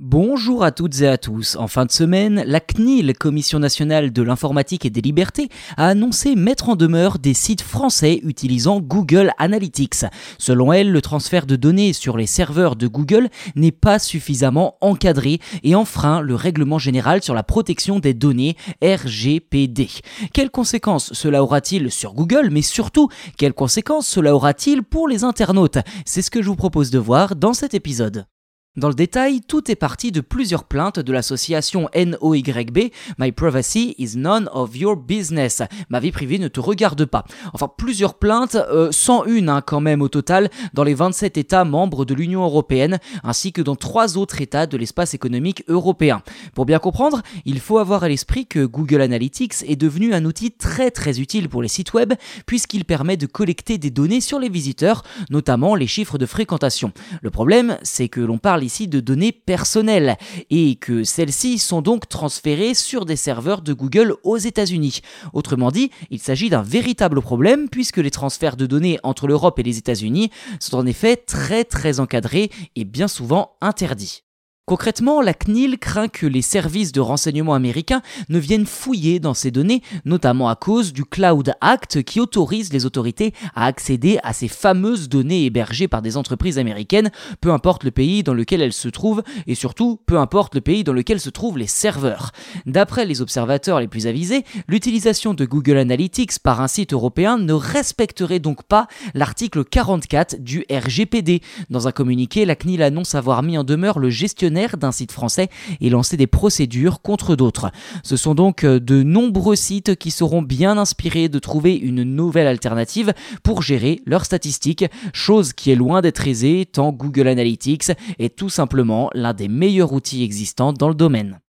Bonjour à toutes et à tous. En fin de semaine, la CNIL, Commission nationale de l'informatique et des libertés, a annoncé mettre en demeure des sites français utilisant Google Analytics. Selon elle, le transfert de données sur les serveurs de Google n'est pas suffisamment encadré et enfreint le règlement général sur la protection des données RGPD. Quelles conséquences cela aura-t-il sur Google, mais surtout, quelles conséquences cela aura-t-il pour les internautes? C'est ce que je vous propose de voir dans cet épisode. Dans le détail, tout est parti de plusieurs plaintes de l'association NOYB, My Privacy is none of your business. Ma vie privée ne te regarde pas. Enfin, plusieurs plaintes, euh, 101 hein, quand même au total, dans les 27 États membres de l'Union européenne, ainsi que dans trois autres États de l'espace économique européen. Pour bien comprendre, il faut avoir à l'esprit que Google Analytics est devenu un outil très très utile pour les sites web, puisqu'il permet de collecter des données sur les visiteurs, notamment les chiffres de fréquentation. Le problème, c'est que l'on parle ici de données personnelles et que celles-ci sont donc transférées sur des serveurs de Google aux États-Unis. Autrement dit, il s'agit d'un véritable problème puisque les transferts de données entre l'Europe et les États-Unis sont en effet très très encadrés et bien souvent interdits. Concrètement, la CNIL craint que les services de renseignement américains ne viennent fouiller dans ces données, notamment à cause du Cloud Act qui autorise les autorités à accéder à ces fameuses données hébergées par des entreprises américaines, peu importe le pays dans lequel elles se trouvent, et surtout peu importe le pays dans lequel se trouvent les serveurs. D'après les observateurs les plus avisés, l'utilisation de Google Analytics par un site européen ne respecterait donc pas l'article 44 du RGPD. Dans un communiqué, la CNIL annonce avoir mis en demeure le gestionnaire d'un site français et lancer des procédures contre d'autres. Ce sont donc euh, de nombreux sites qui seront bien inspirés de trouver une nouvelle alternative pour gérer leurs statistiques, chose qui est loin d'être aisée tant Google Analytics est tout simplement l'un des meilleurs outils existants dans le domaine.